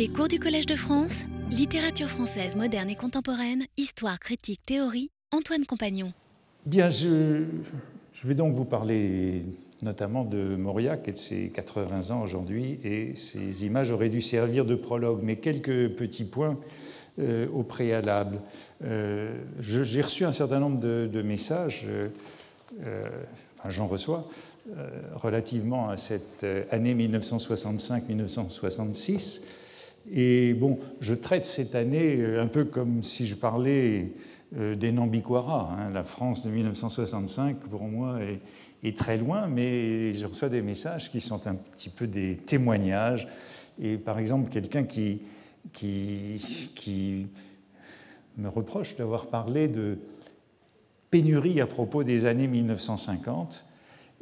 Les cours du Collège de France, littérature française moderne et contemporaine, histoire, critique, théorie, Antoine Compagnon. Bien, je, je vais donc vous parler notamment de Mauriac et de ses 80 ans aujourd'hui, et ces images auraient dû servir de prologue, mais quelques petits points euh, au préalable. Euh, J'ai reçu un certain nombre de, messages, euh, enfin j'en reçois, relativement à cette année 1965-1966. Et bon, je traite cette année un peu comme si je parlais des Nambiquara. Hein. La France de 1965, pour moi, est, très loin, mais je reçois des messages qui sont un petit peu des témoignages. Et par exemple, quelqu'un qui me reproche d'avoir parlé de pénurie à propos des années 1950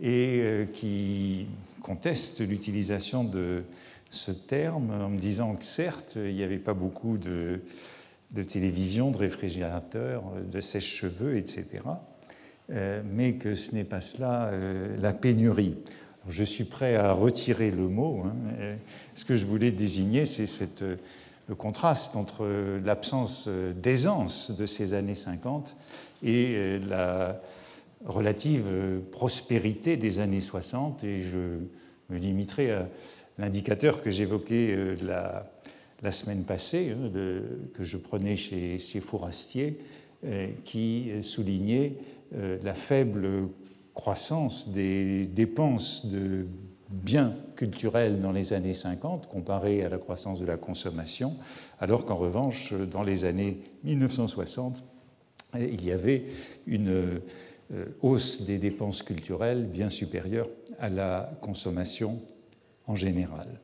et euh, qui conteste l'utilisation de ce terme en me disant que certes, il n'y avait pas beaucoup de, de télévision, de réfrigérateurs, de sèche-cheveux, etc., euh, mais que ce n'est pas cela euh, la pénurie. je suis prêt à retirer le mot. Hein, ce que je voulais désigner, c'est cette le contraste entre l'absence d'aisance de ces années 50 et euh, la relative prospérité des années 60. Et je me limiterai à l'indicateur que j'évoquais euh, la, semaine passée, hein, que je prenais chez, chez Fourastier, euh, qui soulignait la faible croissance des dépenses de biens culturels dans les années 50 comparé à la croissance de la consommation, alors qu'en revanche, dans les années 1960, il y avait une euh, hausse des dépenses culturelles bien supérieure à la consommation en général.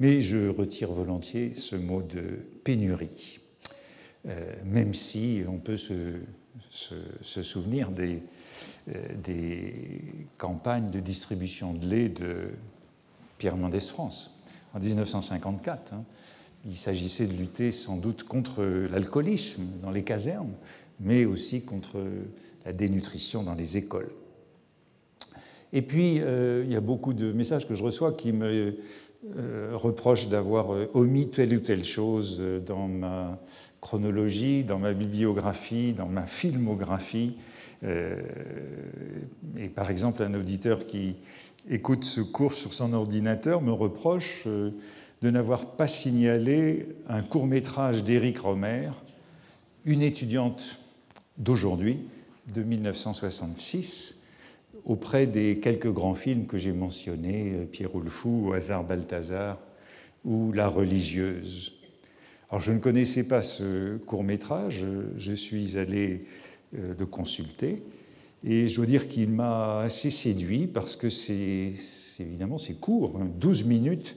Mais je retire volontiers ce mot de pénurie, euh, même si on peut se, se souvenir des euh, des campagnes de distribution de lait de Pierre Mendès France en 1954. Hein. Il s'agissait de lutter sans doute contre l'alcoolisme dans les casernes, mais aussi contre la dénutrition dans les écoles. Et puis, euh, il y a beaucoup de messages que je reçois qui me euh, reprochent d'avoir omis telle ou telle chose dans ma chronologie, dans ma bibliographie, dans ma filmographie. Euh, et par exemple, un auditeur qui écoute ce cours sur son ordinateur me reproche euh, de n'avoir pas signalé un court métrage d'Éric Romer, une étudiante d'aujourd'hui, de 1966, auprès des quelques grands films que j'ai mentionnés, euh, Pierre le Fou, Hasard Balthazar ou La religieuse. Alors je ne connaissais pas ce court métrage, je suis allé euh, de consulter. Et je dois dire qu'il m'a assez séduit parce que c'est évidemment c'est court, 12 hein, minutes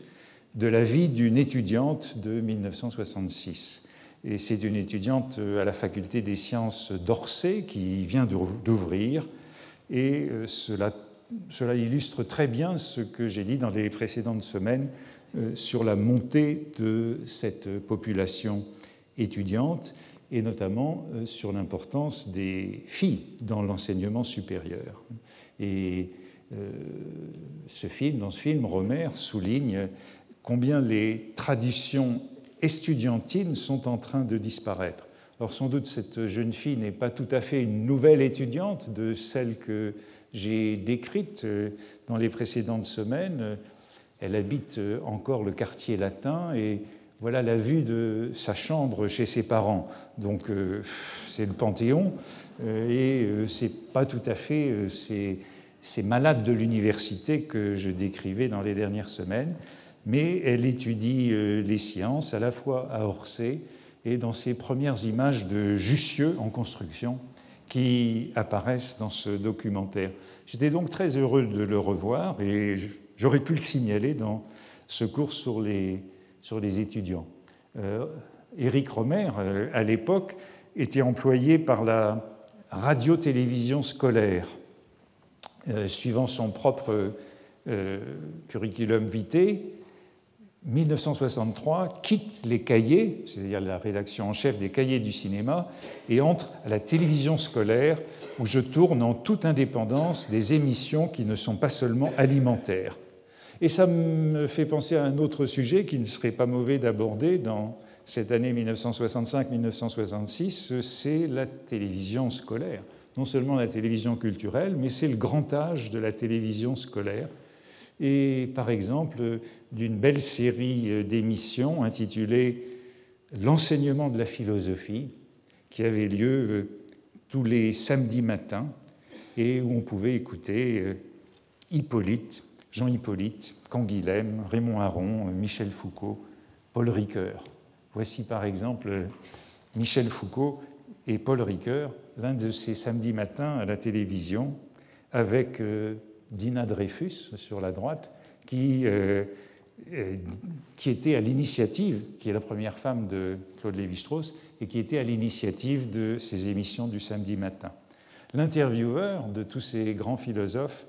de la vie d'une étudiante de 1966. Et c'est une étudiante euh, à la faculté des sciences d'Orsay qui vient d'ouvrir. Et euh, cela, illustre très bien ce que j'ai dit dans les précédentes semaines sur la montée de cette population étudiante et notamment euh, sur l'importance des filles dans l'enseignement supérieur. Et euh, ce film, dans ce film, Romer souligne combien les traditions estudiantines sont en train de disparaître. Alors sans doute cette jeune fille n'est pas tout à fait une nouvelle étudiante de celle que j'ai décrite euh, dans les précédentes semaines. Elle habite encore le quartier latin et voilà la vue de sa chambre chez ses parents. Donc euh, c'est le Panthéon, euh, et euh, c'est pas tout à fait ces, ces, malades de l'université que je décrivais dans les dernières semaines, mais elle étudie les sciences à la fois à Orsay et dans ses premières images de Jussieu en construction qui apparaissent dans ce documentaire. J'étais donc très heureux de le revoir et j'aurais pu le signaler dans ce cours sur les sur les étudiants. Euh, Éric Romer, euh, à l'époque, était employé par la radio-télévision scolaire. Euh, suivant son propre curriculum vitae, 1963 quitte les cahiers, c'est-à-dire la rédaction en chef des cahiers du cinéma, et entre à la télévision scolaire où je tourne en toute indépendance des émissions qui ne sont pas seulement alimentaires. Et ça me fait penser à un autre sujet qui ne serait pas mauvais d'aborder dans cette année 1965-1966, c'est la télévision scolaire. Non seulement la télévision culturelle, mais c'est le grand âge de la télévision scolaire. Et par exemple, d'une belle série d'émissions intitulée L'enseignement de la philosophie, qui avait lieu euh, tous les samedis matins et où on pouvait écouter euh, Hippolyte, Jean Hippolyte, Canguilhem, Raymond Aron, Michel Foucault, Paul Ricoeur. Voici par exemple Michel Foucault et Paul Ricoeur, l'un de ces samedis matins à la télévision, avec euh, Dina Dreyfus sur la droite, qui, euh, euh, qui était à l'initiative, qui est la première femme de Claude Lévi-Strauss, et qui était à l'initiative de ces émissions du samedi matin. L'intervieweur de tous ces grands philosophes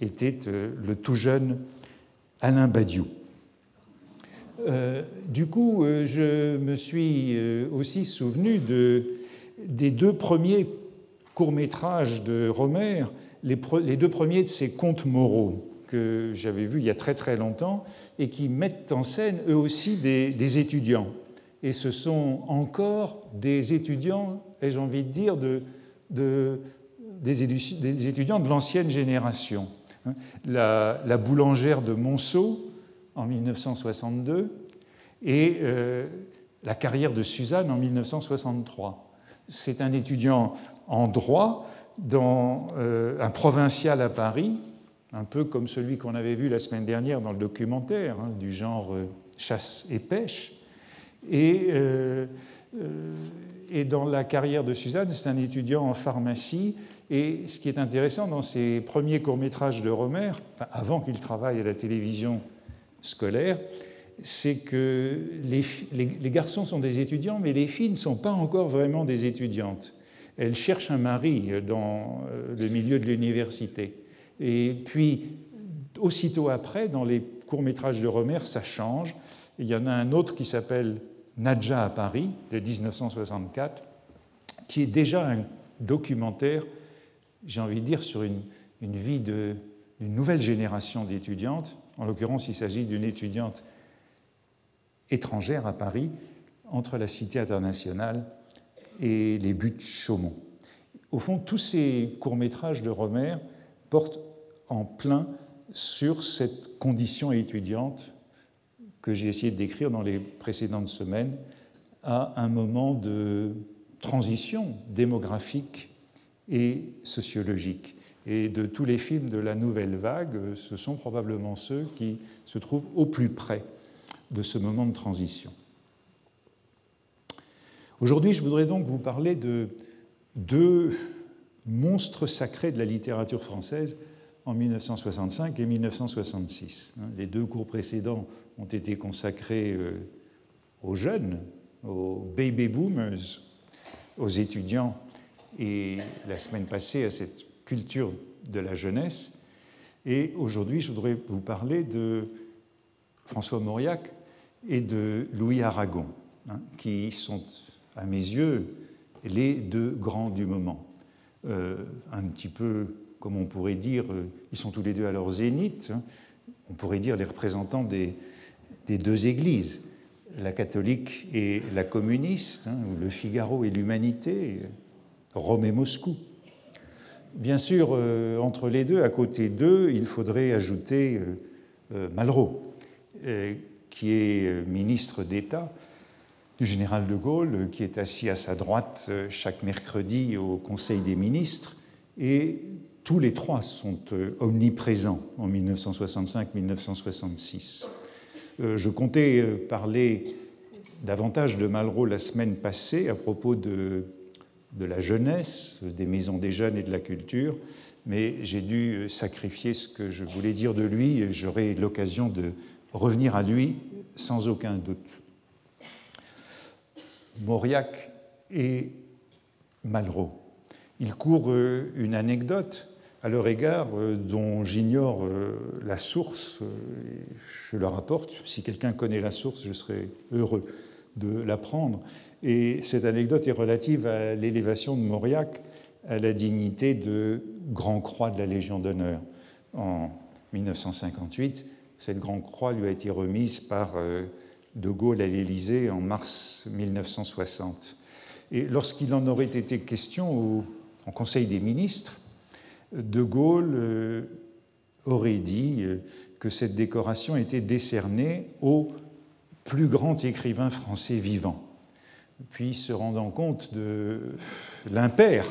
était le tout jeune Alain Badiou. Euh, du coup, euh, je me suis euh, aussi souvenu de, des deux premiers courts-métrages de Romer, les, deux premiers de ses contes moraux que j'avais vus il y a très très longtemps et qui mettent en scène eux aussi des, étudiants. Et ce sont encore des étudiants, ai-je envie de dire, de, des, étudiants de l'ancienne génération. La, la boulangère de Monceau, en 1962 et euh, la carrière de Suzanne en 1963. C'est un étudiant en droit dans euh, un provincial à Paris, un peu comme celui qu'on avait vu la semaine dernière dans le documentaire, hein, du genre euh, chasse et pêche. Et, et, dans la carrière de Suzanne, c'est un étudiant en pharmacie. Et ce qui est intéressant dans ses premiers courts-métrages de Romer, avant qu'il travaille à la télévision scolaire, c'est que les, garçons sont des étudiants, mais les filles ne sont pas encore vraiment des étudiantes. Elles cherchent un mari dans euh, le milieu de l'université. Et puis, aussitôt après, dans les courts-métrages de Romer, ça change. Il y en a un autre qui s'appelle Nadja à Paris, de 1964, qui est déjà un documentaire, j'ai envie de dire, sur une, une vie d'une nouvelle génération d'étudiantes en l'occurrence, il s'agit d'une étudiante étrangère à Paris, entre la Cité internationale et les buttes Chaumont. Au fond, tous ces courts-métrages de Romer portent en plein sur cette condition étudiante que j'ai essayé de décrire dans les précédentes semaines, à un moment de transition démographique et sociologique. Et de tous les films de la nouvelle vague, ce sont probablement ceux qui se trouvent au plus près de ce moment de transition. Aujourd'hui, je voudrais donc vous parler de deux monstres sacrés de la littérature française en 1965 et 1966. Les deux cours précédents ont été consacrés euh, aux jeunes, aux baby boomers, aux étudiants, et la semaine passée à cette culture de la jeunesse. Et aujourd'hui, je voudrais vous parler de François Mauriac et de Louis Aragon, hein, qui sont, à mes yeux, les deux grands du moment. Euh, un petit peu, comme on pourrait dire, euh, ils sont tous les deux à leur zénith. Hein. on pourrait dire les représentants des, deux églises, la catholique et la communiste, hein, ou le Figaro et l'humanité, Rome et Moscou. Bien sûr, euh, entre les deux, à côté d'eux, il faudrait ajouter Malraux, qui est ministre d'État du général de Gaulle, qui est assis à sa droite chaque mercredi au Conseil des ministres, et tous les trois sont omniprésents en 1965-1966. Je comptais parler davantage de Malraux la semaine passée à propos de de la jeunesse, des maisons des jeunes et de la culture, mais j'ai dû sacrifier ce que je voulais dire de lui et j'aurai l'occasion de revenir à lui sans aucun doute. Mauriac et Malraux. Il court euh, une anecdote à leur égard euh, dont j'ignore euh, la source. Je le rapporte. Si quelqu'un connaît la source, je serais heureux de l'apprendre. Et cette anecdote est relative à l'élévation de Mauriac à la dignité de Grand Croix de la Légion d'honneur en 1958. Cette grande croix lui a été remise par De Gaulle à l'Élysée en mars 1960. Et lorsqu'il en aurait été question au, en Conseil des ministres, De Gaulle aurait dit que cette décoration était décernée au plus grand écrivain français vivant. Puis, se rendant compte de l'impair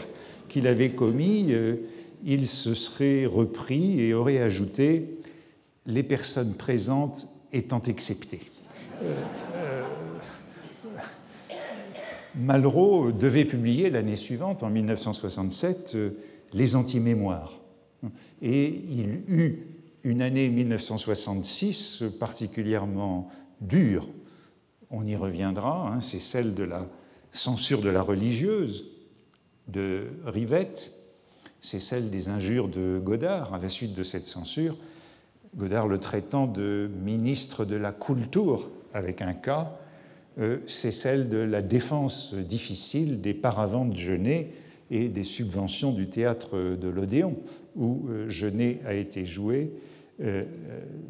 qu'il avait commis, euh, il se serait repris et aurait ajouté les personnes présentes étant exceptées. Euh, euh, Malraux devait publier l'année suivante, en 1967, Les Antimémoires. Et il eut une année 1966 particulièrement dure. On y reviendra, hein, c'est celle de la censure de la religieuse de Rivette, c'est celle des injures de Godard à la suite de cette censure, Godard le traitant de ministre de la Kultur avec un cas, euh, c'est celle de la défense difficile des paravents de Genet et des subventions du théâtre de l'Odéon, où euh, Genet a été joué, euh,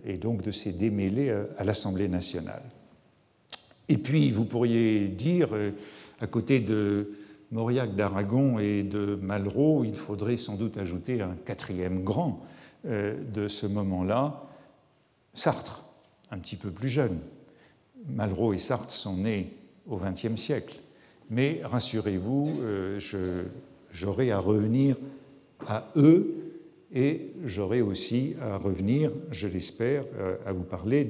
et donc de ses démêlés à l'Assemblée nationale. Et puis, vous pourriez dire, à côté de Mauriac d'Aragon et de Malraux, il faudrait sans doute ajouter un quatrième grand de ce moment-là, Sartre, un petit peu plus jeune. Malraux et Sartre sont nés au XXe siècle. Mais rassurez-vous, j'aurai à revenir à eux et j'aurai aussi à revenir, je l'espère, euh, à vous parler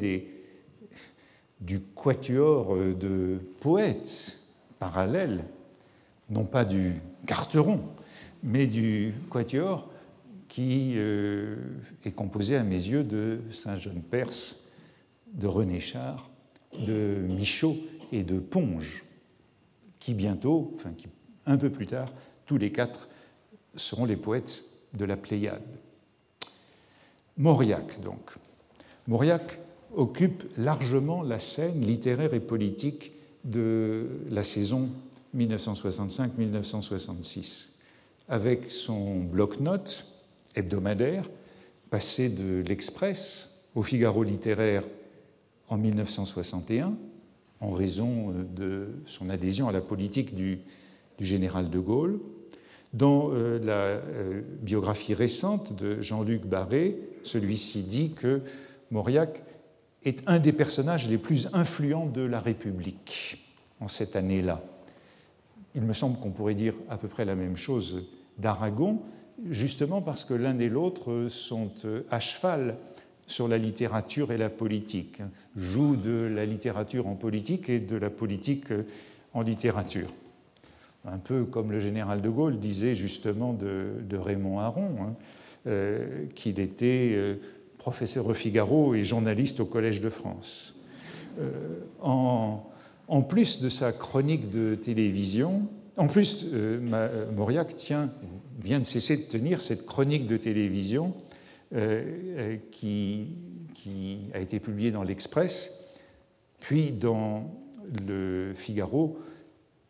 du quatuor de poètes parallèles, non pas du carteron, mais du quatuor qui euh, est composé à mes yeux de Saint-Jean-Perse, de René Char, de Michaud et de Ponge, qui bientôt, enfin un peu plus tard, tous les quatre seront les poètes de la Pléiade. Mauriac, donc. Mauriac occupe largement la scène littéraire et politique de la saison 1965-1966, avec son bloc-notes hebdomadaire, passé de l'Express au Figaro littéraire en 1961, en raison de son adhésion à la politique du général de Gaulle. Dans euh, la euh, biographie récente de Jean-Luc Barré, celui-ci dit que Mauriac est un des personnages les plus influents de la République en cette année-là. Il me semble qu'on pourrait dire à peu près la même chose d'Aragon, justement parce que l'un et l'autre sont euh, à cheval sur la littérature et la politique, jouent de la littérature en politique et de la politique en littérature un peu comme le général de Gaulle disait justement de, Raymond Aron, hein, euh, qu'il était euh, professeur au Figaro et journaliste au Collège de France. Euh, en, plus de sa chronique de télévision, en plus, Mauriac tient, vient de cesser de tenir cette chronique de télévision qui, qui, a été publiée dans l'Express, puis dans le Figaro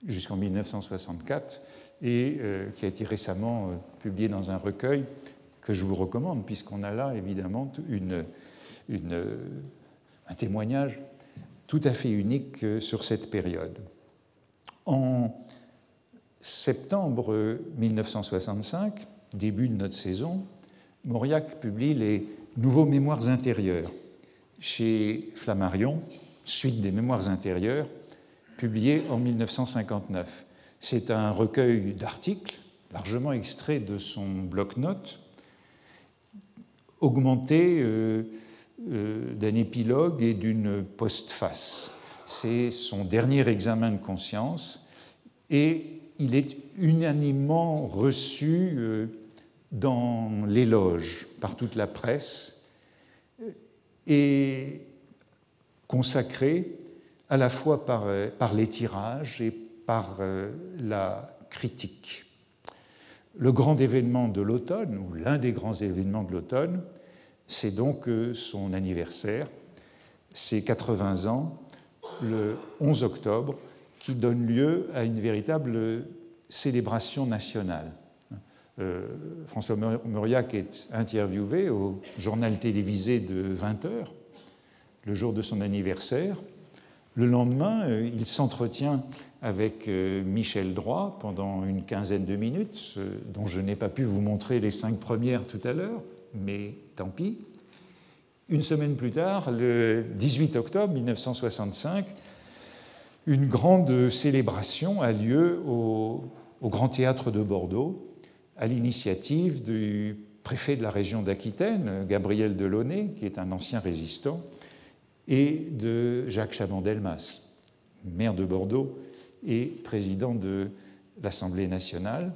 jusqu'en 1964 et euh, qui a été récemment euh, publié dans un recueil que je vous recommande, puisqu'on a là évidemment un témoignage tout à fait unique euh, sur cette période. En septembre 1965, début de notre saison, Mauriac publie les Nouveaux Mémoires intérieurs chez Flammarion, suite des Mémoires intérieurs, publié en 1959. C'est un recueil d'articles, largement extraits de son bloc-notes, augmenté euh, euh, d'un épilogue et d'une postface. C'est son dernier examen de conscience et il est unanimement reçu euh, dans l'éloge par toute la presse et consacré à la fois par, euh, les tirages et par euh, la critique. Le grand événement de l'automne, ou l'un des grands événements de l'automne, c'est donc euh, son anniversaire, ses 80 ans, le 11 octobre, qui donne lieu à une véritable célébration nationale. François Mauriac est interviewé au journal télévisé de 20 heures le jour de son anniversaire. Le lendemain, il s'entretient avec Michel Droit pendant une quinzaine de minutes, dont je n'ai pas pu vous montrer les cinq premières tout à l'heure, mais tant pis. Une semaine plus tard, le 18 octobre 1965, une grande célébration a lieu au, Grand Théâtre de Bordeaux à l'initiative du préfet de la région d'Aquitaine, Gabriel Delaunay, qui est un ancien résistant, et de Jacques Chaban-Delmas, maire de Bordeaux et président de l'Assemblée nationale,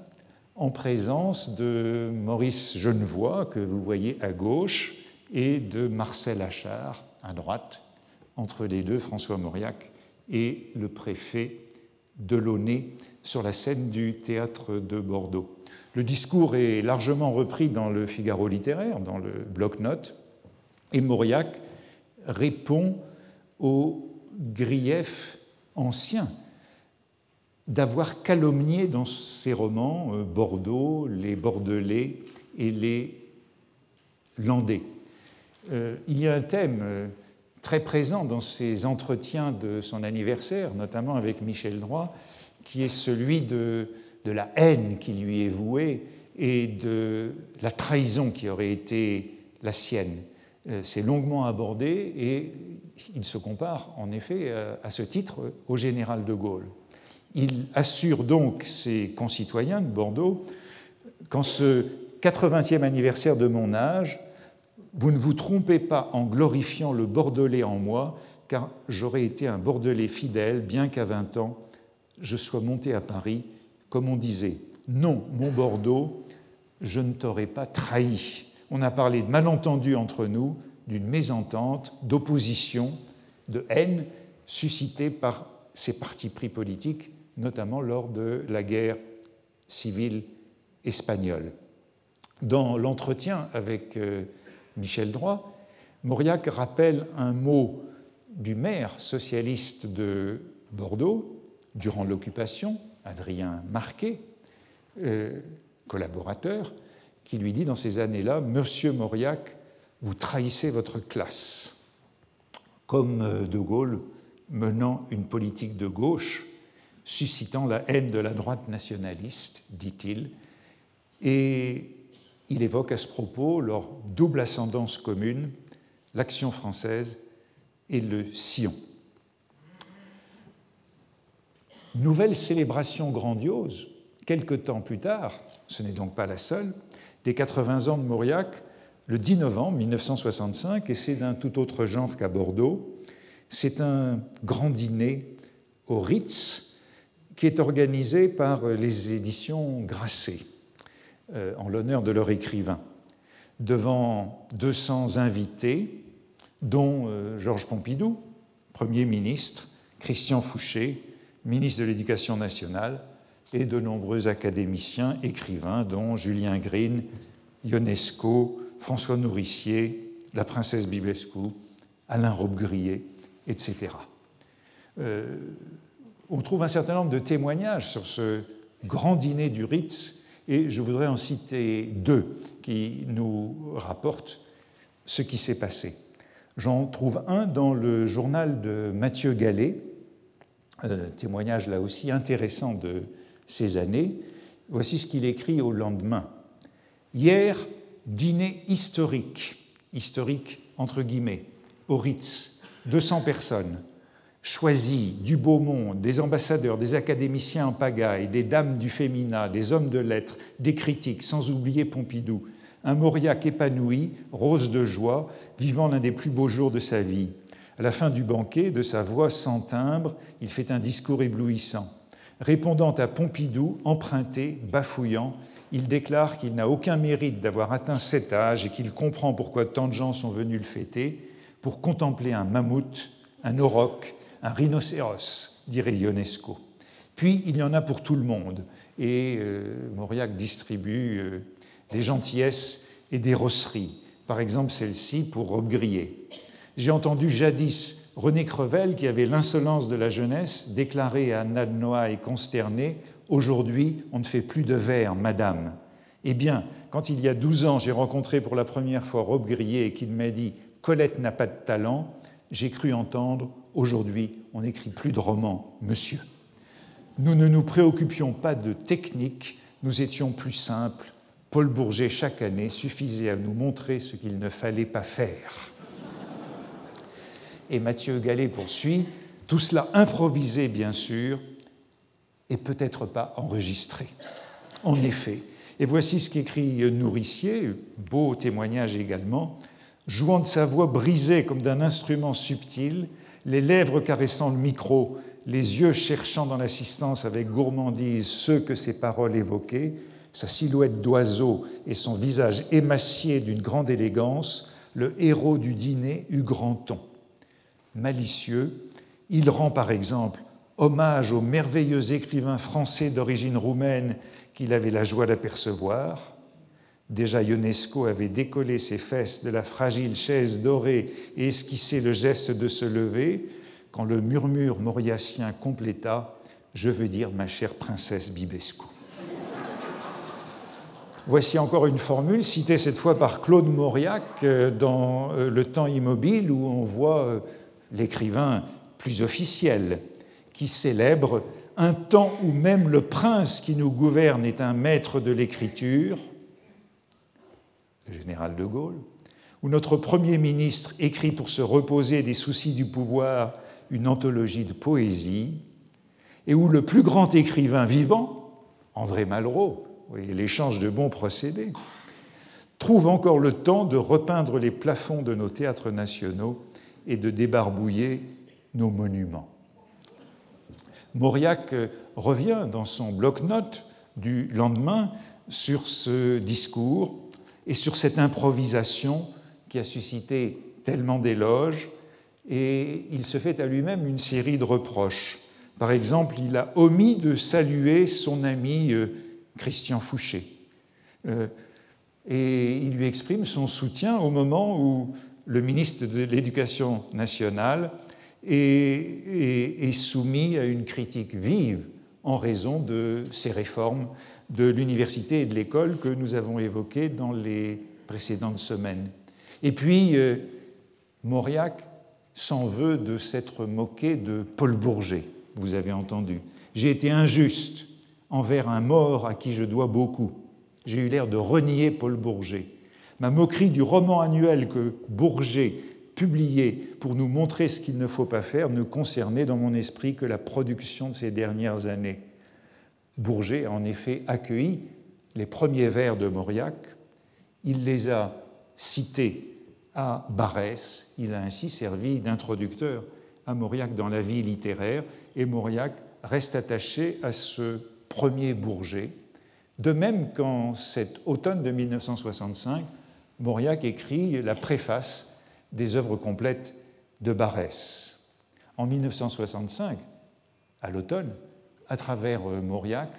en présence de Maurice Genevoix, que vous voyez à gauche, et de Marcel Achard à droite, entre les deux François Mauriac et le préfet Delaunay sur la scène du théâtre de Bordeaux. Le discours est largement repris dans le Figaro littéraire, dans le bloc-notes, et Mauriac répond aux griefs anciens d'avoir calomnié dans ses romans euh, Bordeaux, les Bordelais et les Landais. Euh, il y a un thème euh, très présent dans ces entretiens de son anniversaire, notamment avec Michel Droit, qui est celui de, la haine qui lui est vouée et de la trahison qui aurait été la sienne. Euh, c'est longuement abordé et il se compare en effet à ce titre au général de Gaulle. Il assure donc ses concitoyens de Bordeaux qu'en ce 80e anniversaire de mon âge, vous ne vous trompez pas en glorifiant le Bordelais en moi, car j'aurais été un Bordelais fidèle, bien qu'à 20 ans, je sois monté à Paris, comme on disait. Non, mon Bordeaux, je ne t'aurais pas trahi. On a parlé de malentendus entre nous, d'une mésentente, d'opposition, de haine suscitée par ces partis pris politiques, notamment lors de la guerre civile espagnole. Dans l'entretien avec euh, Michel Droit, Mauriac rappelle un mot du maire socialiste de Bordeaux durant l'occupation, Adrien Marquet, euh, collaborateur, qui lui dit dans ces années-là Monsieur Mauriac, vous trahissez votre classe. Comme euh, De Gaulle menant une politique de gauche, suscitant la haine de la droite nationaliste, dit-il, et il évoque à ce propos leur double ascendance commune, l'action française et le sillon. Nouvelle célébration grandiose, quelque temps plus tard, ce n'est donc pas la seule, des 80 ans de Mauriac, le 10 novembre 1965, et c'est d'un tout autre genre qu'à Bordeaux. C'est un grand dîner au Ritz qui est organisé par les éditions Grasset. Euh, en l'honneur de leur écrivain, devant 200 invités, dont euh, Georges Pompidou, Premier ministre, Christian Fouché, ministre de l'Éducation nationale, et de nombreux académiciens, écrivains, dont Julien Green, Ionesco, François Nourricier, la princesse Bibescu, Alain Robbe-Grillet, etc. Euh, on trouve un certain nombre de témoignages sur ce grand dîner du Ritz et je voudrais en citer deux qui nous rapportent ce qui s'est passé. J'en trouve un dans le journal de Mathieu Gallet, euh, témoignage là aussi intéressant de ces années. Voici ce qu'il écrit au lendemain. Hier, dîner historique, historique entre guillemets, au Ritz, 200 personnes, choisi du beau monde, des ambassadeurs, des académiciens en pagaille, des dames du féminin, des hommes de lettres, des critiques, sans oublier Pompidou, un Mauriac épanoui, rose de joie, vivant l'un des plus beaux jours de sa vie. À la fin du banquet, de sa voix sans timbre, il fait un discours éblouissant. Répondant à Pompidou, emprunté, bafouillant, il déclare qu'il n'a aucun mérite d'avoir atteint cet âge et qu'il comprend pourquoi tant de gens sont venus le fêter, pour contempler un mammouth, un auroch, un rhinocéros, dirait Ionesco. Puis il y en a pour tout le monde, et euh, Mauriac distribue euh, des gentillesses et des rosseries, par exemple celle-ci pour Robe Grillé. J'ai entendu jadis René Crevel, qui avait l'insolence de la jeunesse, déclarer à Nadnoa et consterné Aujourd'hui, on ne fait plus de vers, madame. Eh bien, quand il y a douze ans, j'ai rencontré pour la première fois Robe Grillé et qu'il m'a dit Colette n'a pas de talent, j'ai cru entendre Aujourd'hui, on n'écrit plus de romans, monsieur. Nous ne nous préoccupions pas de technique, nous étions plus simples. Paul Bourget, chaque année, suffisait à nous montrer ce qu'il ne fallait pas faire. Et Mathieu Gallet poursuit, tout cela improvisé, bien sûr, et peut-être pas enregistré. En effet, et voici ce qu'écrit Nourricier, beau témoignage également, jouant de sa voix brisée comme d'un instrument subtil, les lèvres caressant le micro, les yeux cherchant dans l'assistance avec gourmandise ceux que ses paroles évoquaient, sa silhouette d'oiseau et son visage émacié d'une grande élégance, le héros du dîner eut grand ton. Malicieux, il rend par exemple hommage au merveilleux écrivain français d'origine roumaine qu'il avait la joie d'apercevoir. Déjà Ionesco avait décollé ses fesses de la fragile chaise dorée et esquissé le geste de se lever, quand le murmure mauriacien compléta Je veux dire ma chère princesse Bibescu. Voici encore une formule citée cette fois par Claude Mauriac euh, dans euh, Le temps immobile, où on voit euh, l'écrivain plus officiel qui célèbre un temps où même le prince qui nous gouverne est un maître de l'écriture, le général de Gaulle, où notre Premier ministre écrit pour se reposer des soucis du pouvoir une anthologie de poésie, et où le plus grand écrivain vivant, André Malraux, l'échange de bons procédés, trouve encore le temps de repeindre les plafonds de nos théâtres nationaux et de débarbouiller nos monuments. Mauriac revient dans son bloc-notes du lendemain sur ce discours et sur cette improvisation qui a suscité tellement d'éloges, et il se fait à lui-même une série de reproches. Par exemple, il a omis de saluer son ami euh, Christian Fouché. Euh, et il lui exprime son soutien au moment où le ministre de l'Éducation nationale est, soumis à une critique vive en raison de ces réformes de l'université et de l'école que nous avons évoquées dans les précédentes semaines. Et puis, euh, Mauriac s'en veut de s'être moqué de Paul Bourget, vous avez entendu. J'ai été injuste envers un mort à qui je dois beaucoup. J'ai eu l'air de renier Paul Bourget. Ma moquerie du roman annuel que Bourget publiait pour nous montrer ce qu'il ne faut pas faire ne concernait dans mon esprit que la production de ces dernières années. Bourget a en effet accueilli les premiers vers de Mauriac, il les a cités à Barès, il a ainsi servi d'introducteur à Mauriac dans la vie littéraire, et Mauriac reste attaché à ce premier Bourget. De même qu'en cet automne de 1965, Mauriac écrit la préface des œuvres complètes de Barès. En 1965, à l'automne, à travers euh, Mauriac,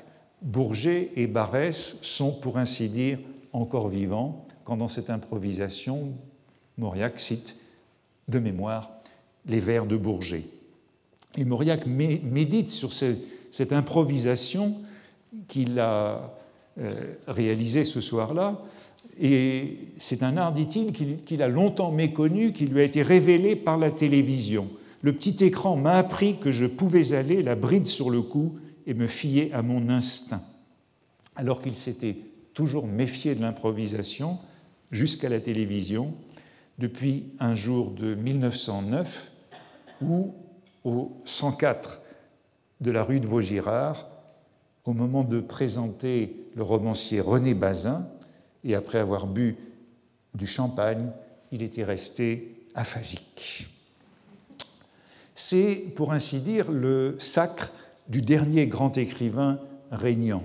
Bourget et Barès sont, pour ainsi dire, encore vivants, quand dans cette improvisation, Mauriac cite de mémoire les vers de Bourget. Et Mauriac médite sur cette improvisation qu'il a euh, réalisée ce soir-là, et c'est un art, dit-il, qu'il a longtemps méconnu, qui lui a été révélé par la télévision. Le petit écran m'a appris que je pouvais aller la bride sur le cou et me fier à mon instinct. Alors qu'il s'était toujours méfié de l'improvisation jusqu'à la télévision, depuis un jour de 1909 où, au 104 de la rue de Vaugirard, au moment de présenter le romancier René Bazin, et après avoir bu du champagne, il était resté aphasique. C'est, pour ainsi dire, le sacre du dernier grand écrivain régnant,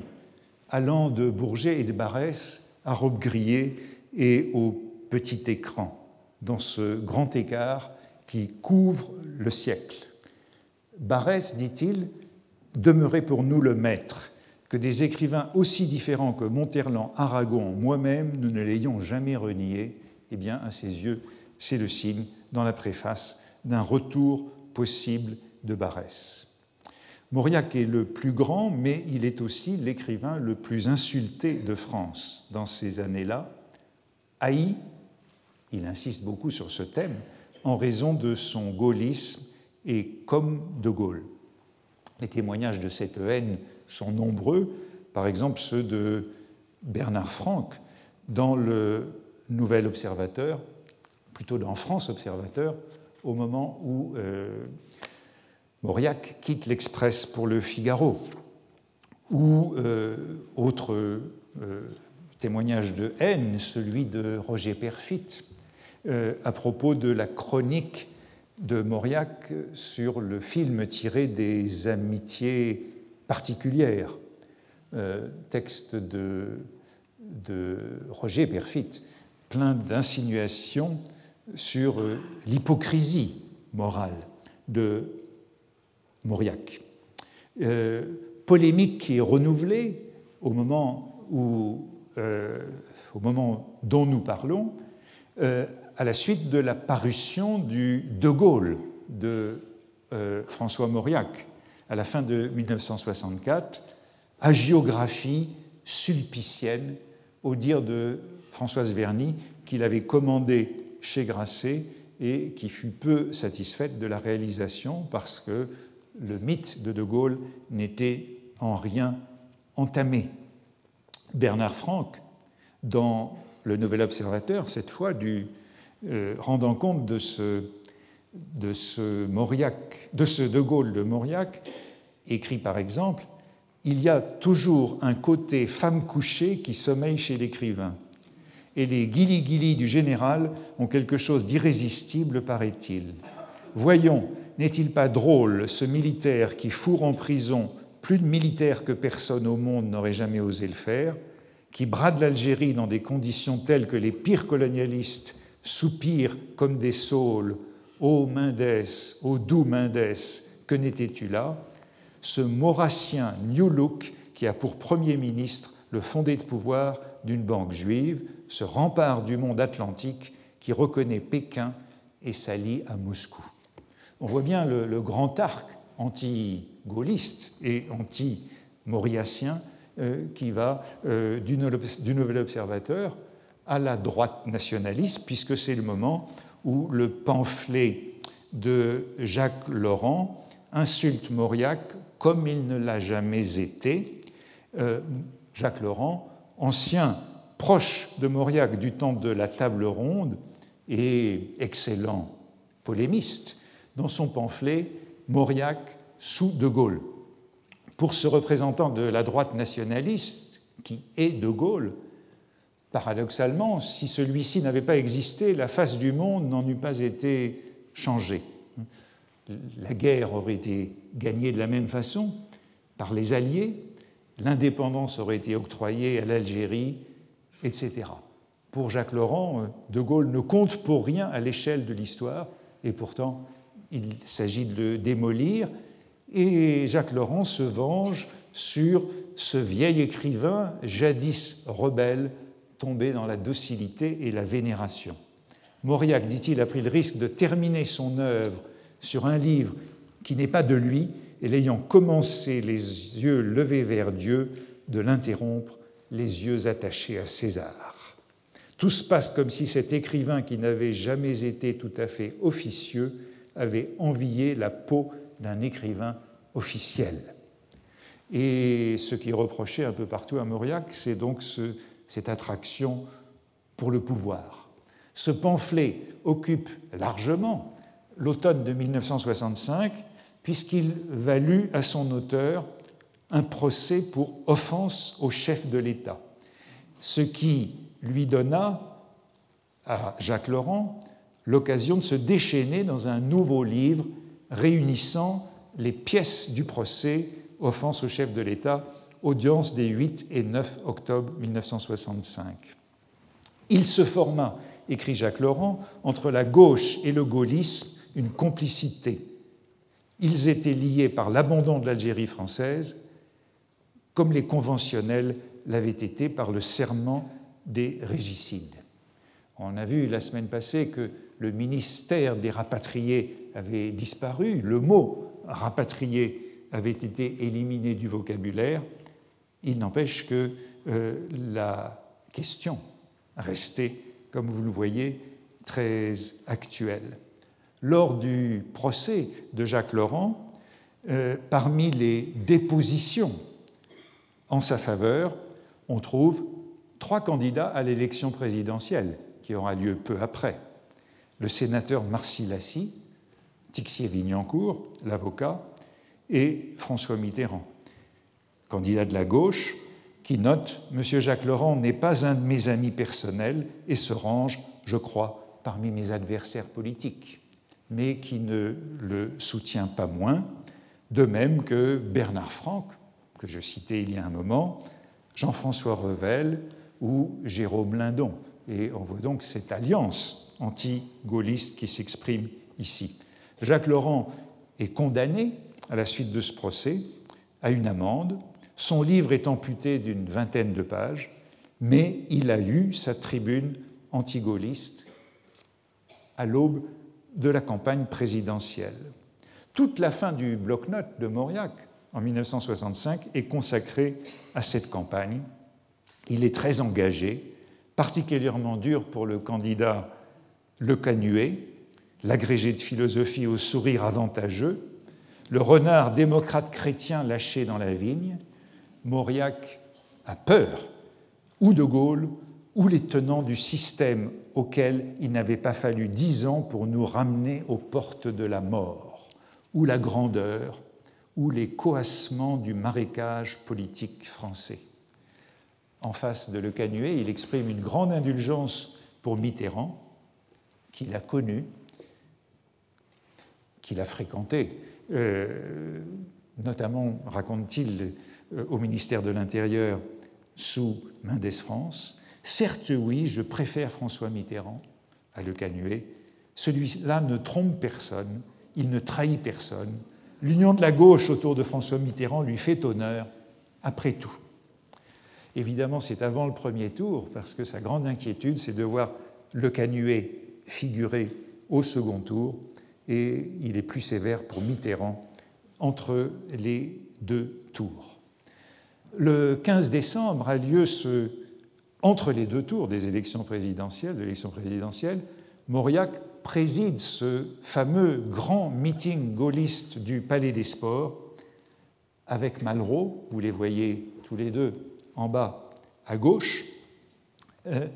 allant de Bourget et de Barès à robe grillée et au petit écran, dans ce grand écart qui couvre le siècle. Barès, dit-il, demeurait pour nous le maître, que des écrivains aussi différents que Monterland, Aragon, moi-même, nous ne l'ayons jamais renié, eh bien, à ses yeux, c'est le signe, dans la préface, d'un retour possible de Barès. Mauriac est le plus grand, mais il est aussi l'écrivain le plus insulté de France dans ces années-là. Haï, il insiste beaucoup sur ce thème, en raison de son gaullisme et comme de Gaulle. Les témoignages de cette haine sont nombreux, par exemple ceux de Bernard Franck dans le Nouvel Observateur, plutôt dans France Observateur, au moment où euh, Mauriac quitte l'Express pour le Figaro, ou euh, autre euh, témoignage de haine, celui de Roger Perfit, à propos de la chronique de Mauriac sur le film tiré des amitiés particulières, texte de, Roger Perfit, plein d'insinuations sur euh, l'hypocrisie morale de Mauriac. Euh, polémique qui est renouvelée au moment, où, euh, au moment dont nous parlons, à la suite de la parution du De Gaulle de François Mauriac à la fin de 1964, agiographie sulpicienne, au dire de Françoise Verny, qu'il avait commandé chez Grasset et qui fut peu satisfaite de la réalisation parce que le mythe de De Gaulle n'était en rien entamé. Bernard Franck, dans le Nouvel Observateur, cette fois, du, euh, rendant compte de ce, de ce de ce De Gaulle de Mauriac, écrit par exemple Il y a toujours un côté femme couchée qui sommeille chez l'écrivain et les guili-guili du général ont quelque chose d'irrésistible, paraît-il. Voyons, n'est-il pas drôle ce militaire qui fourre en prison plus de militaires que personne au monde n'aurait jamais osé le faire, qui brade l'Algérie dans des conditions telles que les pires colonialistes soupirent comme des saules Ô Mendes, ô doux Mendes, que n'étais-tu là? Ce maurassien New Look qui a pour Premier ministre le fondé de pouvoir d'une banque juive, ce rempart du monde atlantique qui reconnaît Pékin et s'allie à Moscou. On voit bien le, grand arc anti-gaulliste et anti-mauriacien euh, qui va euh, du Nouvel Observateur à la droite nationaliste, puisque c'est le moment où le pamphlet de Jacques Laurent insulte Mauriac comme il ne l'a jamais été. Euh, Jacques Laurent, ancien proche de Mauriac du temps de la table ronde et excellent polémiste, dans son pamphlet Mauriac sous De Gaulle. Pour ce représentant de la droite nationaliste, qui est De Gaulle, paradoxalement, si celui-ci n'avait pas existé, la face du monde n'en eût pas été changée. La guerre aurait été gagnée de la même façon par les Alliés, l'indépendance aurait été octroyée à l'Algérie etc. Pour Jacques Laurent, De Gaulle ne compte pour rien à l'échelle de l'histoire, et pourtant il s'agit de le démolir, et Jacques Laurent se venge sur ce vieil écrivain, jadis rebelle, tombé dans la docilité et la vénération. Mauriac, dit-il, a pris le risque de terminer son œuvre sur un livre qui n'est pas de lui, et l'ayant commencé les yeux levés vers Dieu, de l'interrompre les yeux attachés à César. Tout se passe comme si cet écrivain qui n'avait jamais été tout à fait officieux avait envié la peau d'un écrivain officiel. Et ce qui reproché un peu partout à Mauriac, c'est donc cette attraction pour le pouvoir. Ce pamphlet occupe largement l'automne de 1965, puisqu'il valut à son auteur un procès pour offense au chef de l'État, ce qui lui donna à Jacques Laurent l'occasion de se déchaîner dans un nouveau livre réunissant les pièces du procès offense au chef de l'État, audience des 8 et 9 octobre 1965. Il se forma, écrit Jacques Laurent, entre la gauche et le gaullisme une complicité. Ils étaient liés par l'abandon de l'Algérie française comme les conventionnels l'avaient été par le serment des régicides. On a vu la semaine passée que le ministère des rapatriés avait disparu, le mot rapatrié avait été éliminé du vocabulaire. Il n'empêche que euh, la question restait, comme vous le voyez, très actuelle. Lors du procès de Jacques Laurent, euh, parmi les dépositions en sa faveur, on trouve trois candidats à l'élection présidentielle qui aura lieu peu après. Le sénateur Marcy Tixier-Vignancourt, l'avocat, et François Mitterrand, candidat de la gauche, qui note M. Jacques Laurent n'est pas un de mes amis personnels et se range, je crois, parmi mes adversaires politiques, mais qui ne le soutient pas moins, de même que Bernard Franck, que je citais il y a un moment, Jean-François Revel ou Jérôme Lindon. Et on voit donc cette alliance anti-gaulliste qui s'exprime ici. Jacques Laurent est condamné à la suite de ce procès à une amende. Son livre est amputé d'une vingtaine de pages, mais il a eu sa tribune anti-gaulliste à l'aube de la campagne présidentielle. Toute la fin du bloc-notes de Mauriac en 1965 est consacrée à cette campagne. Il est très engagé, particulièrement dur pour le candidat Le Canuet, l'agrégé de philosophie au sourire avantageux, le renard démocrate chrétien lâché dans la vigne, Mauriac a peur, ou de Gaulle, ou les tenants du système auquel il n'avait pas fallu dix ans pour nous ramener aux portes de la mort, ou la grandeur, ou les coassements du marécage politique français. En face de Le Canuet, il exprime une grande indulgence pour Mitterrand, qu'il a connu, qu'il a fréquenté, euh, notamment, raconte-t-il, au ministère de l'Intérieur sous Mendès France. Certes, oui, je préfère François Mitterrand à Le Canuet. Celui-là ne trompe personne, il ne trahit personne. L'union de la gauche autour de François Mitterrand lui fait honneur, après tout. Évidemment, c'est avant le premier tour, parce que sa grande inquiétude, c'est de voir Le Canuet figurer au second tour et il est plus sévère pour Mitterrand entre les deux tours. Le 15 décembre a lieu entre les deux tours des élections présidentielles, Mauriac préside ce fameux grand meeting gaulliste du Palais des Sports avec Malraux, vous les voyez tous les deux en bas à gauche, euh,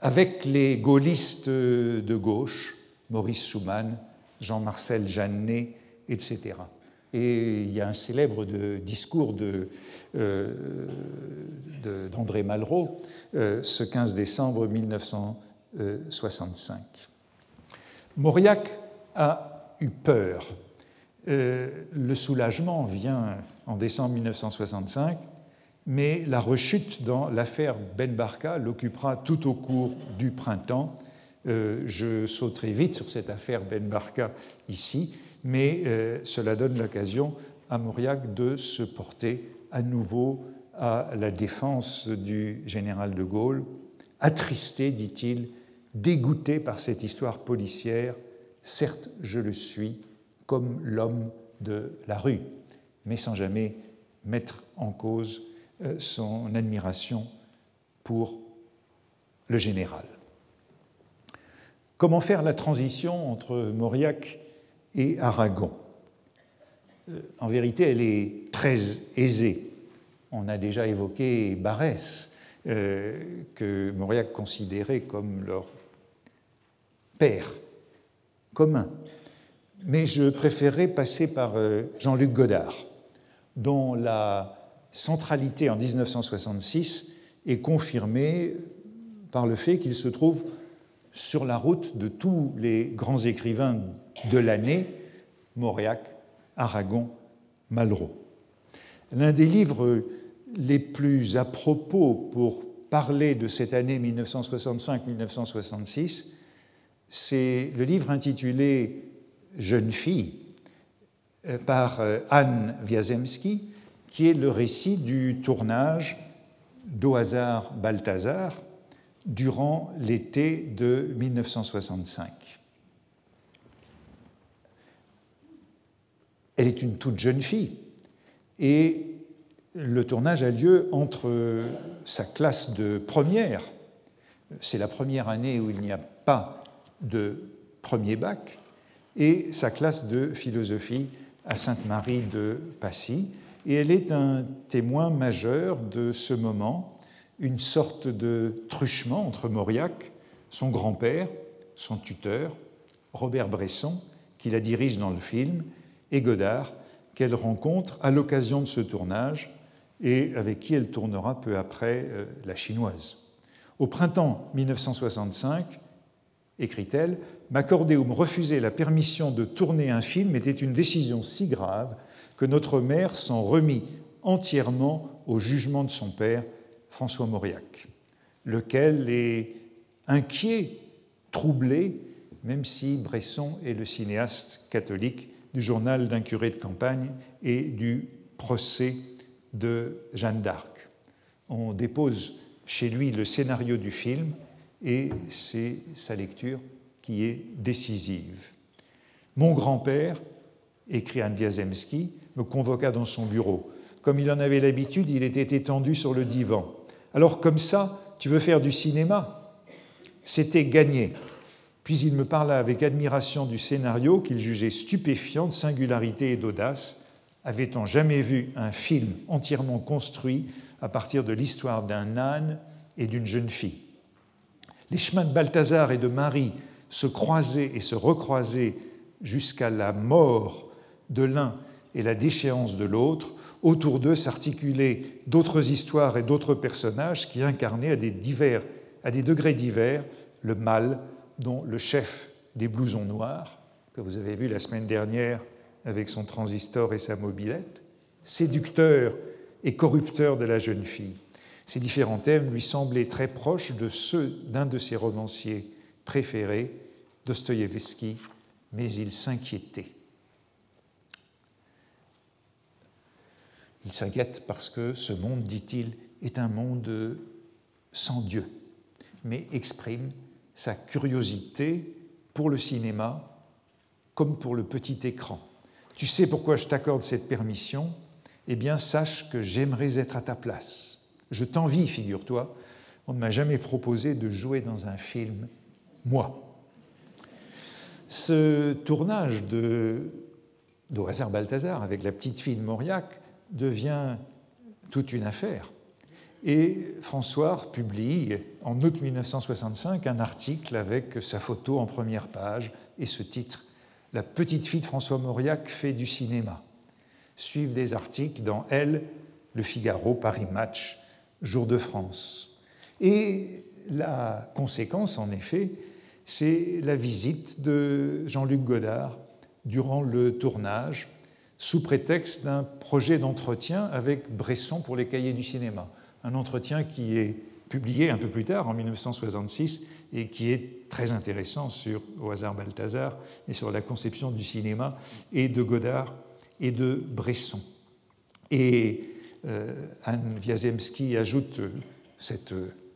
avec les gaullistes de gauche, Maurice Schumann, Jean-Marcel Jeannet, etc. Et il y a un célèbre discours euh, d'André Malraux euh, ce 15 décembre 1965. Mauriac a eu peur. Euh, le soulagement vient en décembre 1965, mais la rechute dans l'affaire Ben Barka l'occupera tout au cours du printemps je sauterai vite sur cette affaire Ben Barka ici, mais euh, cela donne l'occasion à Mauriac de se porter à nouveau à la défense du général de Gaulle, attristé, dit-il, dégoûté par cette histoire policière. Certes, je le suis comme l'homme de la rue, mais sans jamais mettre en cause euh, son admiration pour le général. Comment faire la transition entre Mauriac et Aragon euh, En vérité, elle est très aisée. On a déjà évoqué Barès, euh, que Mauriac considérait comme leur père commun. Mais je préférerais passer par euh, Jean-Luc Godard, dont la centralité en 1966 est confirmée par le fait qu'il se trouve sur la route de tous les grands écrivains de l'année, Mauriac, Aragon, Malraux. L'un des livres les plus à propos pour parler de cette année 1965-1966, c'est le livre intitulé Jeune fille euh, par euh, Anne Wiazemski, qui est le récit du tournage hasard Balthazar, durant l'été de 1965. Elle est une toute jeune fille. Et le tournage a lieu entre sa classe de première, c'est la première année où il n'y a pas de premier bac, et sa classe de philosophie à Sainte-Marie de Passy. Et elle est un témoin majeur de ce moment, une sorte de truchement entre Mauriac, son grand-père, son tuteur, Robert Bresson, qui la dirige dans le film, et Godard, qu'elle rencontre à l'occasion de ce tournage et avec qui elle tournera peu après euh, La Chinoise. Au printemps 1965, écrit-elle, m'accorder ou me refuser la permission de tourner un film était une décision si grave que notre mère s'en remit entièrement au jugement de son père, François Mauriac, lequel est inquiet, troublé, même si Bresson est le cinéaste catholique du journal d'un curé de campagne et du procès de Jeanne d'Arc. On dépose chez lui le scénario du film et c'est sa lecture qui est décisive. Mon grand-père, écrit Anne me convoqua dans son bureau. Comme il en avait l'habitude, il était étendu sur le divan. Alors comme ça, tu veux faire du cinéma? C'était gagné. Puis il me parla avec admiration du scénario qu'il jugeait stupéfiant de singularité et d'audace. Avait-on jamais vu un film entièrement construit à partir de l'histoire d'un âne et d'une jeune fille? Les chemins de Balthazar et de Marie se croisaient et se recroisaient jusqu'à la mort de l'un et la déchéance de l'autre, autour d'eux s'articulaient d'autres histoires et d'autres personnages qui incarnaient à des, divers, à des degrés divers le mal dont le chef des blousons noirs, que vous avez vu la semaine dernière avec son transistor et sa mobilette, séducteur et corrupteur de la jeune fille. Ces différents thèmes lui semblaient très proches de ceux d'un de ses romanciers préférés, Dostoïevski, mais il s'inquiétait. Il s'inquiète parce que ce monde, dit-il, est un monde sans Dieu, mais exprime sa curiosité pour le cinéma comme pour le petit écran. Tu sais pourquoi je t'accorde cette permission? Eh bien, sache que j'aimerais être à ta place. Je t'envie, figure-toi. On ne m'a jamais proposé de jouer dans un film, moi. Ce tournage de d'Oazar Balthazar avec la petite fille de Mauriac devient toute une affaire. Et François publie en août 1965 un article avec sa photo en première page et ce titre La petite fille de François Mauriac fait du cinéma. Suivent des articles dans Elle, Le Figaro, Paris Match, Jour de France. Et la conséquence, en effet, c'est la visite de Jean-Luc Godard durant le tournage sous prétexte d'un projet d'entretien avec Bresson pour les cahiers du cinéma. Un entretien qui est publié un peu plus tard, en 1966, et qui est très intéressant sur Au hasard Balthazar et sur la conception du cinéma et de Godard et de Bresson. Et euh, Anne Wiazemski ajoute cette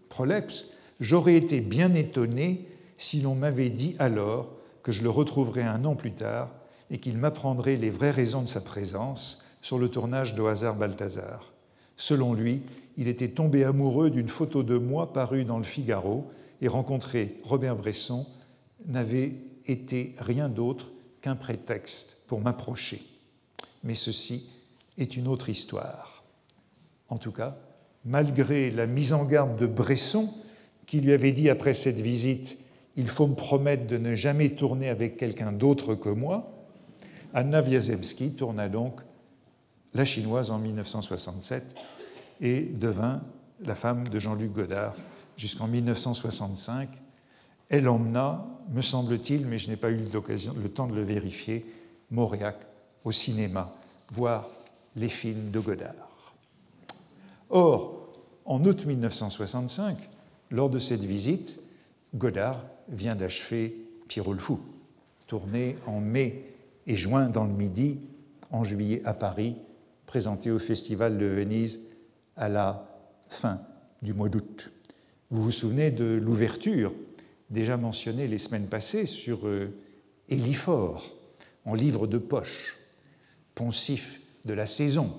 prolepse J'aurais été bien étonné si l'on m'avait dit alors que je le retrouverais un an plus tard et qu'il m'apprendrait les vraies raisons de sa présence sur le tournage de Hasard Balthazar. Selon lui, il était tombé amoureux d'une photo de moi parue dans le Figaro et rencontrer Robert Bresson n'avait été rien d'autre qu'un prétexte pour m'approcher. Mais ceci est une autre histoire. En tout cas, malgré la mise en garde de Bresson, qui lui avait dit après cette visite Il faut me promettre de ne jamais tourner avec quelqu'un d'autre que moi, Anna Wiazemski tourna donc La Chinoise en 1967 et devint la femme de Jean-Luc Godard jusqu'en 1965. Elle emmena, me semble-t-il, mais je n'ai pas eu le temps de le vérifier, Mauriac au cinéma, voir les films de Godard. Or, en août 1965, lors de cette visite, Godard vient d'achever Pierrot le Fou, tourné en mai et juin dans le Midi, en juillet à Paris, présenté au Festival de Venise à la fin du mois d'août. Vous vous souvenez de l'ouverture, déjà mentionnée les semaines passées, sur euh, en livre de poche, poncif de la saison,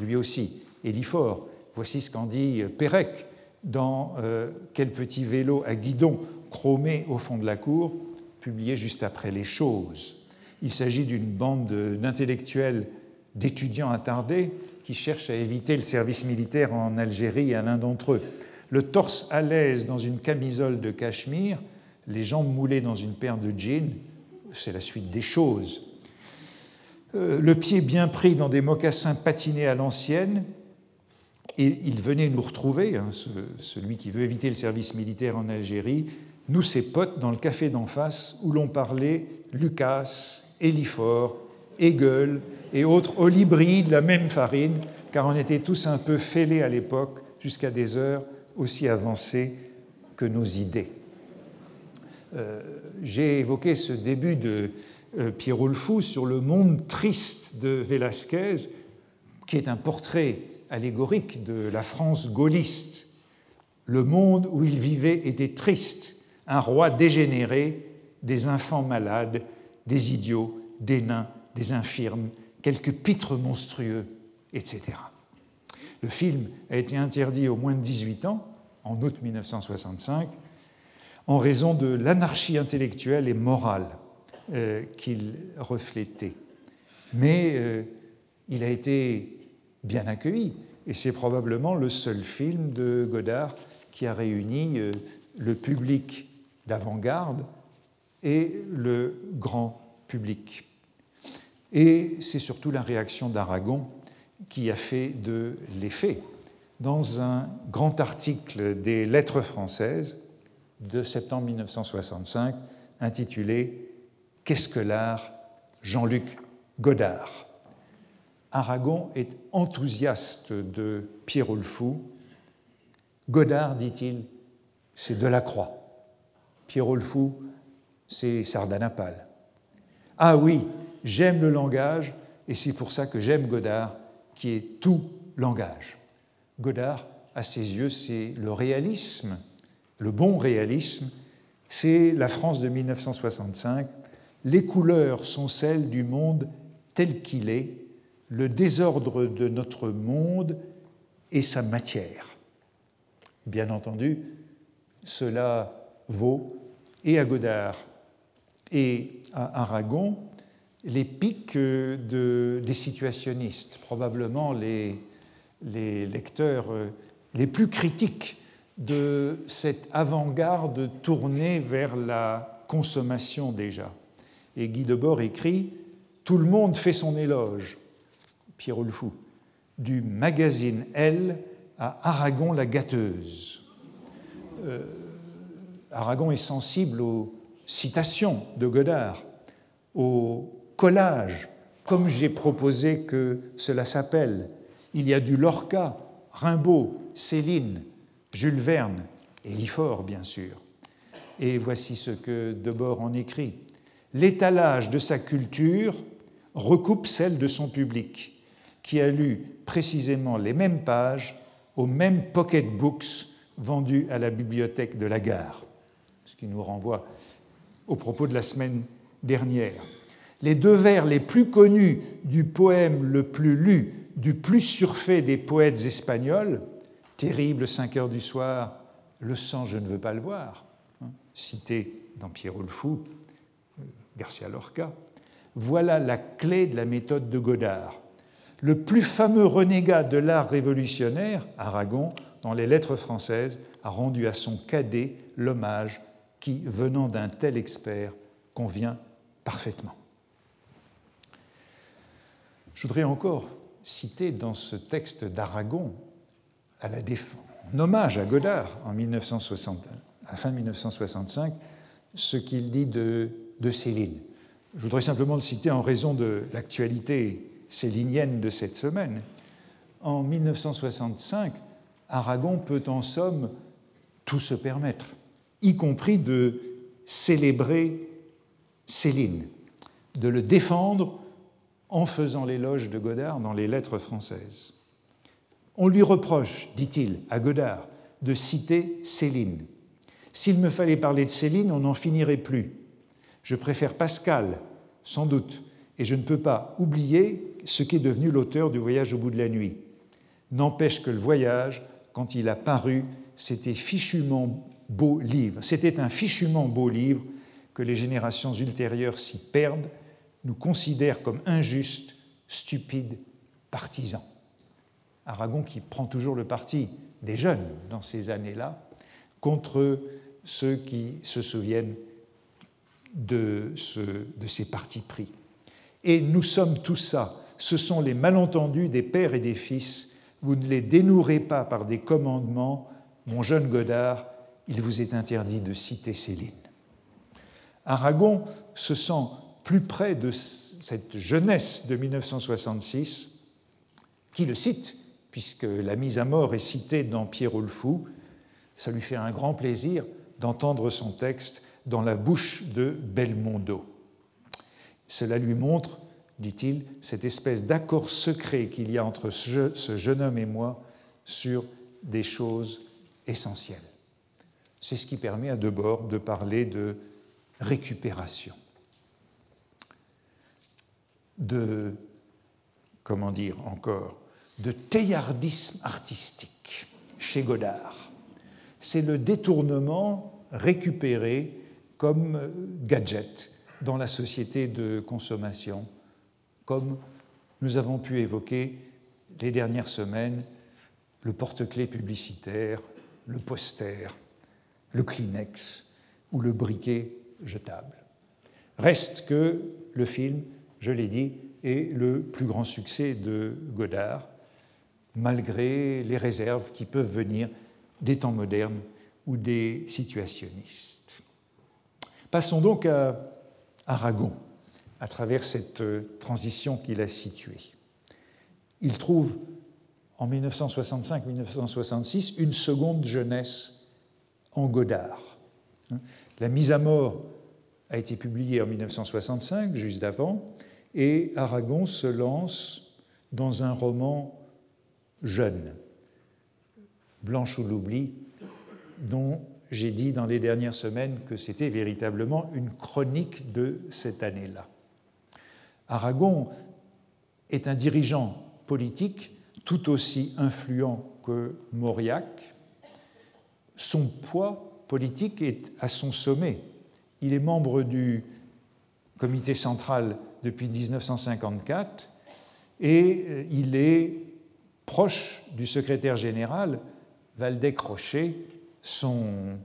lui aussi, Éliphore. Voici ce qu'en dit Pérec dans euh, Quel petit vélo à guidon chromé au fond de la cour, publié juste après Les choses. Il s'agit d'une bande d'intellectuels, d'étudiants attardés qui cherchent à éviter le service militaire en Algérie à l'un d'entre eux. Le torse à l'aise dans une camisole de cachemire, les jambes moulées dans une paire de jeans, c'est la suite des choses. Euh, le pied bien pris dans des mocassins patinés à l'ancienne, et il venait nous retrouver, hein, celui qui veut éviter le service militaire en Algérie, nous ses potes dans le café d'en face où l'on parlait Lucas, Eliphore, Hegel et autres olibris de la même farine, car on était tous un peu fêlés à l'époque jusqu'à des heures aussi avancées que nos idées. Euh, j'ai évoqué ce début de euh, Pierre Ulfou sur le monde triste de Velázquez, qui est un portrait allégorique de la France gaulliste. Le monde où il vivait était triste, un roi dégénéré, des enfants malades, des idiots, des nains, des infirmes, quelques pitres monstrueux, etc. Le film a été interdit aux moins de 18 ans en août 1965 en raison de l'anarchie intellectuelle et morale euh, qu'il reflétait. Mais euh, il a été bien accueilli et c'est probablement le seul film de Godard qui a réuni euh, le public d'avant-garde et le grand public. Et c'est surtout la réaction d'Aragon qui a fait de l'effet. Dans un grand article des Lettres françaises de septembre 1965 intitulé Qu'est-ce que l'art Jean-Luc Godard? Aragon est enthousiaste de Pierre Ulfou. Godard, dit-il, c'est Delacroix. Pierre Ulfou, c'est Sardanapale. Ah oui, j'aime le langage et c'est pour ça que j'aime Godard, qui est tout langage. Godard, à ses yeux, c'est le réalisme, le bon réalisme, c'est la France de 1965. Les couleurs sont celles du monde tel qu'il est, le désordre de notre monde et sa matière. Bien entendu, cela vaut et à Godard et à Aragon les pics de, des situationnistes, probablement les, lecteurs les plus critiques de cette avant-garde tournée vers la consommation déjà. Et Guy Debord écrit Tout le monde fait son éloge, Pierre le Fou, du magazine Elle à Aragon la gâteuse. Euh, Aragon est sensible aux citations de Godard, aux collages, comme j'ai proposé que cela s'appelle. Il y a du Lorca, Rimbaud, Céline, Jules Verne et Liffort, bien sûr. Et voici ce que Debord en écrit. L'étalage de sa culture recoupe celle de son public, qui a lu précisément les mêmes pages aux mêmes pocketbooks vendus à la bibliothèque de la gare, ce qui nous renvoie au propos de la semaine dernière. Les deux vers les plus connus du poème le plus lu, du plus surfait des poètes espagnols, Terrible 5 heures du soir, le sang, je ne veux pas le voir, hein, cité dans Pierrot le Garcia Lorca, voilà la clé de la méthode de Godard. Le plus fameux renégat de l'art révolutionnaire, Aragon, dans les lettres françaises, a rendu à son cadet l'hommage qui, venant d'un tel expert, convient parfaitement. Je voudrais encore citer dans ce texte d'Aragon à la en hommage à Godard en 1960, à fin 1965, ce qu'il dit de, de Céline. Je voudrais simplement le citer en raison de l'actualité célinienne de cette semaine. En 1965, Aragon peut en somme tout se permettre, y compris de célébrer Céline, de le défendre en faisant l'éloge de Godard dans les lettres françaises. On lui reproche, dit-il, à Godard, de citer Céline. S'il me fallait parler de Céline, on n'en finirait plus. Je préfère Pascal, sans doute, et je ne peux pas oublier ce qu'est devenu l'auteur du Voyage au bout de la nuit. N'empêche que le voyage, quand il a paru, c'était fichument beau livre. C'était un fichument beau livre que les générations ultérieures s'y perdent, nous considère comme injustes, stupides, partisans. Aragon qui prend toujours le parti des jeunes dans ces années-là contre ceux qui se souviennent de, de ces partis pris. Et nous sommes tout ça. Ce sont les malentendus des pères et des fils. Vous ne les dénouerez pas par des commandements. Mon jeune Godard, il vous est interdit de citer Céline. Aragon se sent plus près de cette jeunesse de 1966, qui le cite, puisque la mise à mort est citée dans Pierre Fou. Ça lui fait un grand plaisir d'entendre son texte dans la bouche de Belmondo. Cela lui montre, dit-il, cette espèce d'accord secret qu'il y a entre ce jeune homme et moi sur des choses essentielles. C'est ce qui permet à Debord de parler de récupération, de, comment dire encore, de théardisme artistique chez Godard. C'est le détournement récupéré comme gadget dans la société de consommation, comme nous avons pu évoquer les dernières semaines le porte-clés publicitaire, le poster, le Kleenex ou le briquet jetable. Reste que le film, je l'ai dit, est le plus grand succès de Godard, malgré les réserves qui peuvent venir des temps modernes ou des situationnistes. Passons donc à Aragon, à travers cette transition qu'il a située. Il trouve en 1965-1966 une seconde jeunesse en Godard. La mise à mort a été publiée en 1965, juste avant, et Aragon se lance dans un roman jeune, Blanche ou l'oubli, dont j'ai dit dans les dernières semaines que c'était véritablement une chronique de cette année-là. Aragon est un dirigeant politique tout aussi influent que Mauriac. Son poids politique est à son sommet. Il est membre du comité central depuis 1954 et euh, il est proche du secrétaire général Valdec Rocher, son,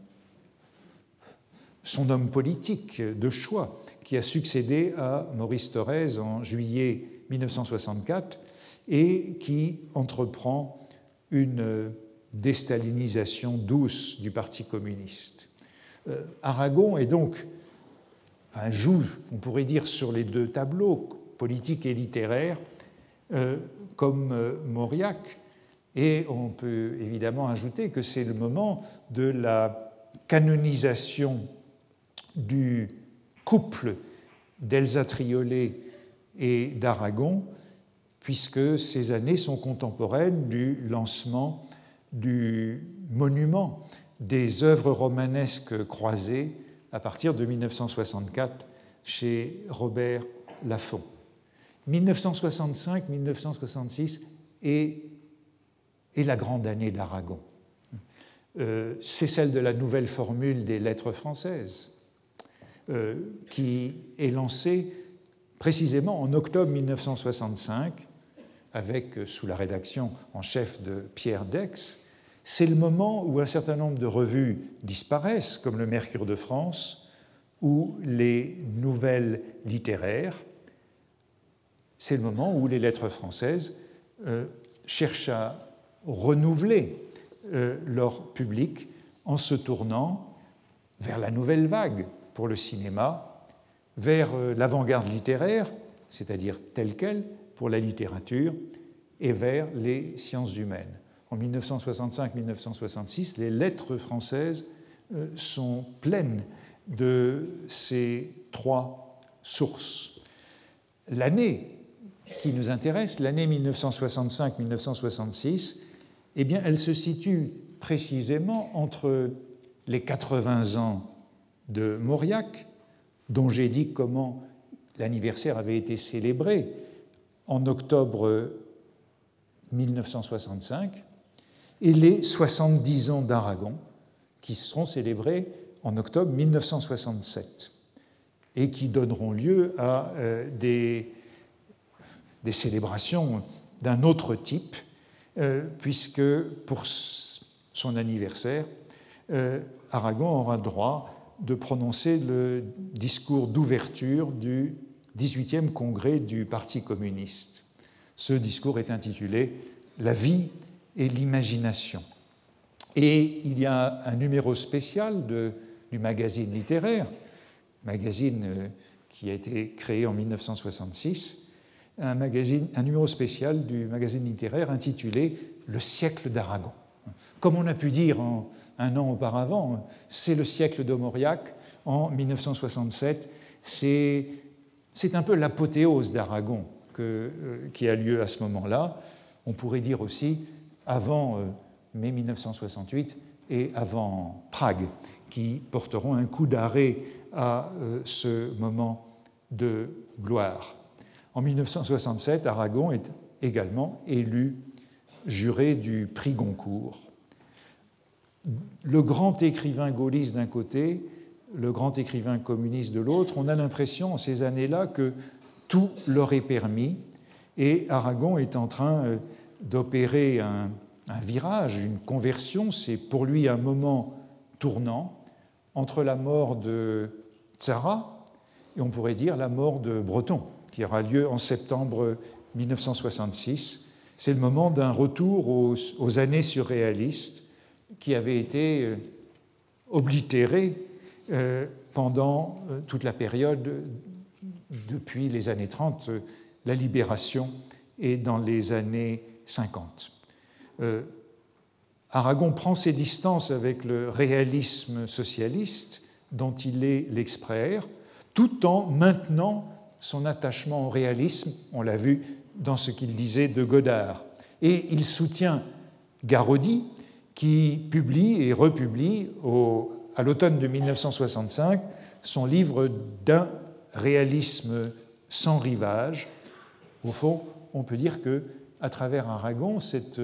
son homme politique de choix, qui a succédé à Maurice Thorez en juillet 1964 et qui entreprend une déstalinisation douce du Parti communiste. Euh, Aragon est donc un joue, on pourrait dire, sur les deux tableaux, politique et littéraire, euh, comme euh, Mauriac. Et on peut évidemment ajouter que c'est le moment de la canonisation du couple d'Elsa Triolet et d'Aragon, puisque ces années sont contemporaines du lancement du monument des œuvres romanesques croisées à partir de 1964 chez Robert Laffont. 1965-1966 est, la grande année d'Aragon. Euh, c'est celle de la nouvelle formule des lettres françaises, euh, qui est lancée précisément en octobre 1965 avec, euh, sous la rédaction en chef de Pierre Dex, c'est le moment où un certain nombre de revues disparaissent, comme le Mercure de France ou les nouvelles littéraires. C'est le moment où les lettres françaises euh, cherchent à renouveler euh, leur public en se tournant vers la nouvelle vague pour le cinéma, vers l'avant-garde littéraire, c'est-à-dire telle qu'elle, pour la littérature et vers les sciences humaines. En 1965-1966, les lettres françaises euh, sont pleines de ces trois sources. L'année qui nous intéresse, l'année 1965-1966, eh bien, elle se situe précisément entre les 80 ans de Mauriac, dont j'ai dit comment l'anniversaire avait été célébré en octobre 1965 et les 70 ans d'Aragon qui seront célébrés en octobre 1967. et qui donneront lieu à euh, des, célébrations d'un autre type, euh, puisque pour son anniversaire, euh, Aragon aura droit de prononcer le discours d'ouverture du 18e congrès du Parti communiste. Ce discours est intitulé La vie et l'imagination. Et il y a un numéro spécial du magazine littéraire, magazine euh, qui a été créé en 1966, un, numéro spécial du magazine littéraire intitulé Le siècle d'Aragon. Comme on a pu dire un an auparavant, c'est le siècle de en 1967. C'est, c'est un peu l'apothéose d'Aragon euh, qui a lieu à ce moment-là. On pourrait dire aussi avant euh, mai 1968 et avant Prague, qui porteront un coup d'arrêt à euh, ce moment de gloire. En 1967, Aragon est également élu juré du prix Goncourt. Le grand écrivain gaulliste d'un côté, le grand écrivain communiste de l'autre, on a l'impression en ces années-là que tout leur est permis et Aragon est en train euh, d'opérer un, virage, une conversion. C'est pour lui un moment tournant entre la mort de Tzara et on pourrait dire la mort de Breton, qui aura lieu en septembre 1966. C'est le moment d'un retour aux, années surréalistes qui avaient été euh, oblitérées euh, pendant euh, toute la période depuis les années 30, la libération, et dans les années 50. Aragon prend ses distances avec le réalisme socialiste dont il est l'expert, tout en maintenant son attachement au réalisme, on l'a vu dans ce qu'il disait de Godard. Et il soutient Garodi, qui publie et republie à l'automne de 1965 son livre d'un réalisme sans rivage. Au fond, on peut dire que à travers Aragon, cette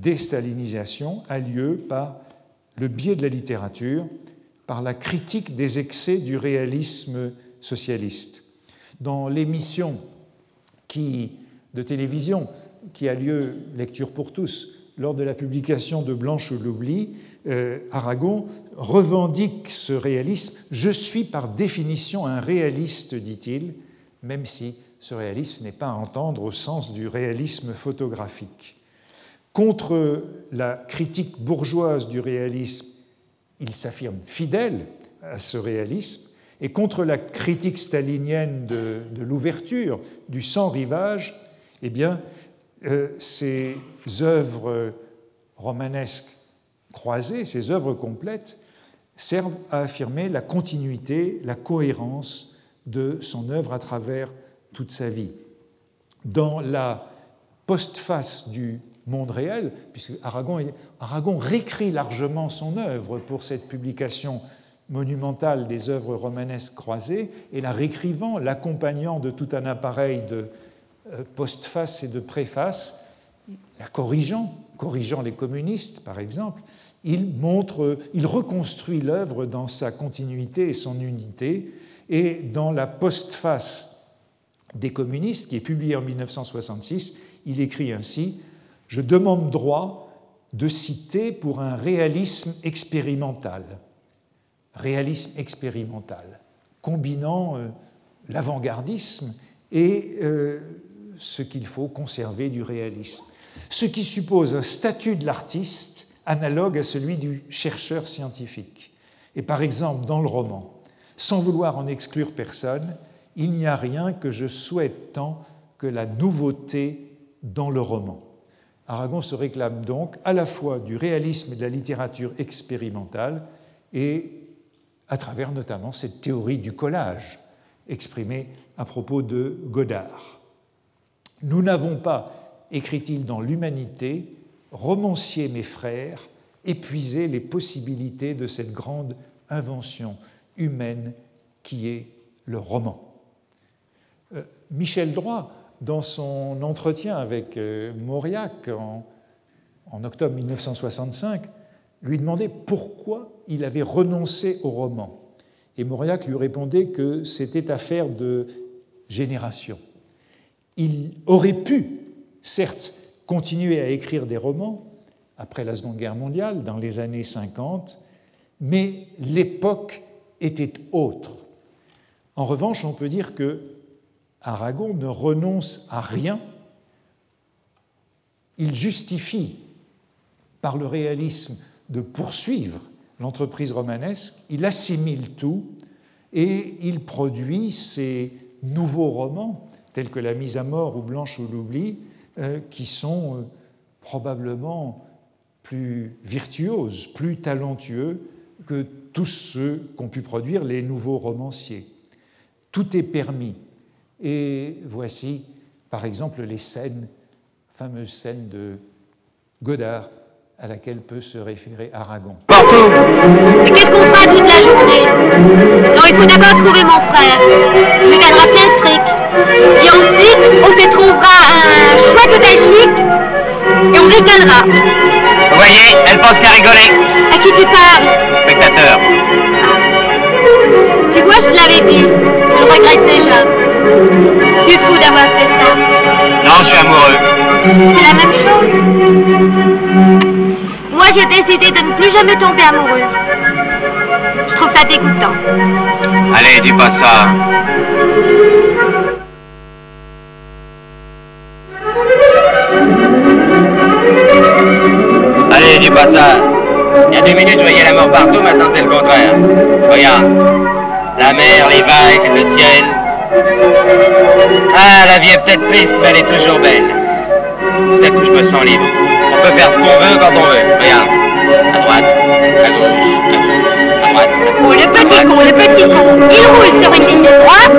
déstalinisation a lieu par le biais de la littérature par la critique des excès du réalisme socialiste. Dans l'émission de télévision qui a lieu, Lecture pour tous, lors de la publication de Blanche l'oubli, euh, Aragon revendique ce réalisme. Je suis par définition un réaliste, dit-il, même si ce réalisme n'est pas à entendre au sens du réalisme photographique. Contre la critique bourgeoise du réalisme il s'affirme fidèle à ce réalisme, et contre la critique stalinienne de, l'ouverture, du sans-rivage, eh bien, euh, ces œuvres romanesques croisées, ces œuvres complètes, servent à affirmer la continuité, la cohérence de son œuvre à travers toute sa vie. Dans la postface du monde réel, puisque Aragon, Aragon réécrit largement son œuvre pour cette publication monumentale des œuvres romanesques croisées, et la réécrivant, l'accompagnant de tout un appareil de euh, postface et de préface, la corrigeant, corrigeant les communistes par exemple, il montre, il reconstruit l'œuvre dans sa continuité et son unité, et dans la postface des communistes, qui est publiée en 1966, il écrit ainsi je demande droit de citer pour un réalisme expérimental. Réalisme expérimental, combinant euh, l'avant-gardisme et euh, ce qu'il faut conserver du réalisme. Ce qui suppose un statut de l'artiste analogue à celui du chercheur scientifique. Et par exemple, dans le roman, sans vouloir en exclure personne, il n'y a rien que je souhaite tant que la nouveauté dans le roman. Aragon se réclame donc à la fois du réalisme et de la littérature expérimentale et à travers notamment cette théorie du collage exprimée à propos de Godard. Nous n'avons pas, écrit-il dans L'Humanité, romancier mes frères, épuisé les possibilités de cette grande invention humaine qui est le roman. Michel Droit dans son entretien avec euh, Mauriac en, octobre 1965, lui demandait pourquoi il avait renoncé au roman. Et Mauriac lui répondait que c'était affaire de génération. Il aurait pu, certes, continuer à écrire des romans après la Seconde Guerre mondiale, dans les années 50, mais l'époque était autre. En revanche, on peut dire que Aragon ne renonce à rien. Il justifie par le réalisme de poursuivre l'entreprise romanesque, il assimile tout et il produit ces nouveaux romans, tels que La mise à mort ou Blanche ou l'oubli, euh, qui sont euh, probablement plus virtuoses, plus talentueux que tous ceux qu'ont pu produire les nouveaux romanciers. Tout est permis. Et voici, par exemple, les scènes, fameuses scènes de Godard, à laquelle peut se référer Aragon. Mais qu'est-ce qu'on fera toute la journée? Non, il faut d'abord trouver mon frère? Il me gagnera plein de fric. Et ensuite, on se trouvera un chouette hôtel chic et on ricanera. Vous voyez, elle pense qu'à rigoler. À qui tu parles? Spectateur. Tu vois, je te l'avais dit. Je le regrette déjà. Tu es fou d'avoir fait ça. Non, je suis amoureux. C'est la même chose. Moi, j'ai décidé de ne plus jamais tomber amoureuse. Je trouve ça dégoûtant. Allez, dis pas ça. Allez, dis pas ça. Il y a deux minutes, je voyais la mort partout, maintenant c'est le contraire. Regarde. La mer, les vagues, le ciel. Ah, la vie est peut-être triste, mais elle est toujours belle. À coup, je me sens libre. On peut faire ce qu'on veut quand on veut. Regarde. À droite, à gauche, à gauche, à droite. Oh, le petit con, le petit con. Il roule sur une ligne droite.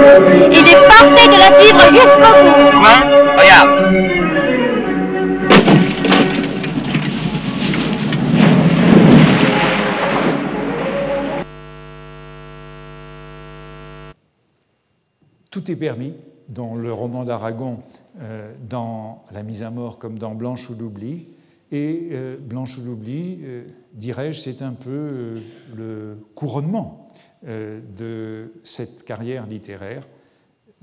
Il est parfait de la suivre jusqu'au bout. Regarde. Tout est permis dans le roman d'Aragon, euh, dans La mise à mort comme dans Blanche ou l'oubli. Et euh, Blanche ou l'oubli, euh, dirais-je, c'est un peu le couronnement de cette carrière littéraire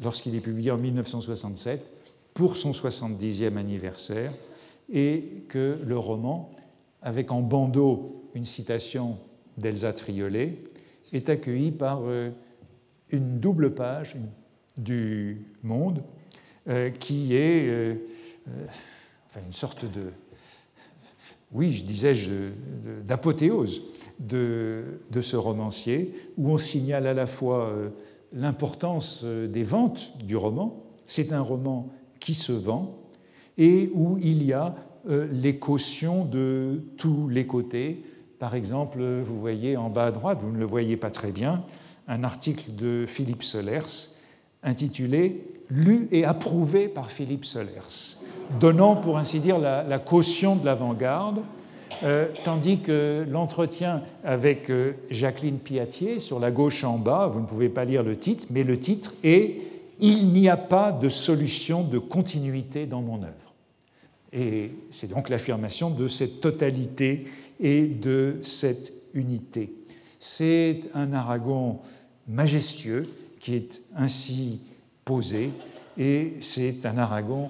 lorsqu'il est publié en 1967 pour son 70e anniversaire et que le roman, avec en bandeau une citation d'Elsa Triolet, est accueilli par une double page du Monde euh, qui est euh, euh, une sorte de, oui, je disais-je, de- d'apothéose de, de ce romancier, où on signale à la fois l'importance des ventes du roman, c'est un roman qui se vend, et où il y a les cautions de tous les côtés. Par exemple, vous voyez en bas à droite, vous ne le voyez pas très bien, un article de Philippe Solers intitulé Lu et approuvé par Philippe Solers, donnant, pour ainsi dire, la, caution de l'avant-garde, euh, tandis que l'entretien avec euh, Jacqueline Piatier, sur la gauche en bas, vous ne pouvez pas lire le titre, mais le titre est Il n'y a pas de solution de continuité dans mon œuvre. Et c'est donc l'affirmation de cette totalité et de cette unité. C'est un Aragon majestueux qui est ainsi posé, et c'est un Aragon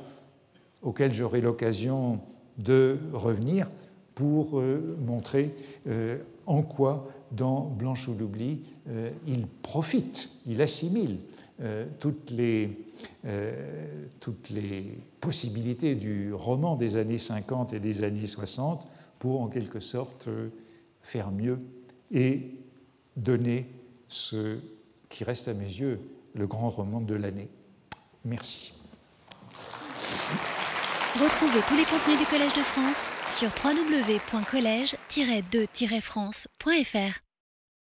auquel j'aurai l'occasion de revenir pour euh, montrer euh, en quoi, dans Blanche ou l'oubli, euh, il profite, il assimile toutes les, toutes les possibilités du roman des années 50 et des années 60 pour en quelque sorte faire mieux et donner ce qui reste à mes yeux le grand roman de l'année. Merci. Retrouvez tous les contenus du Collège de France sur www.colège-2-france.fr.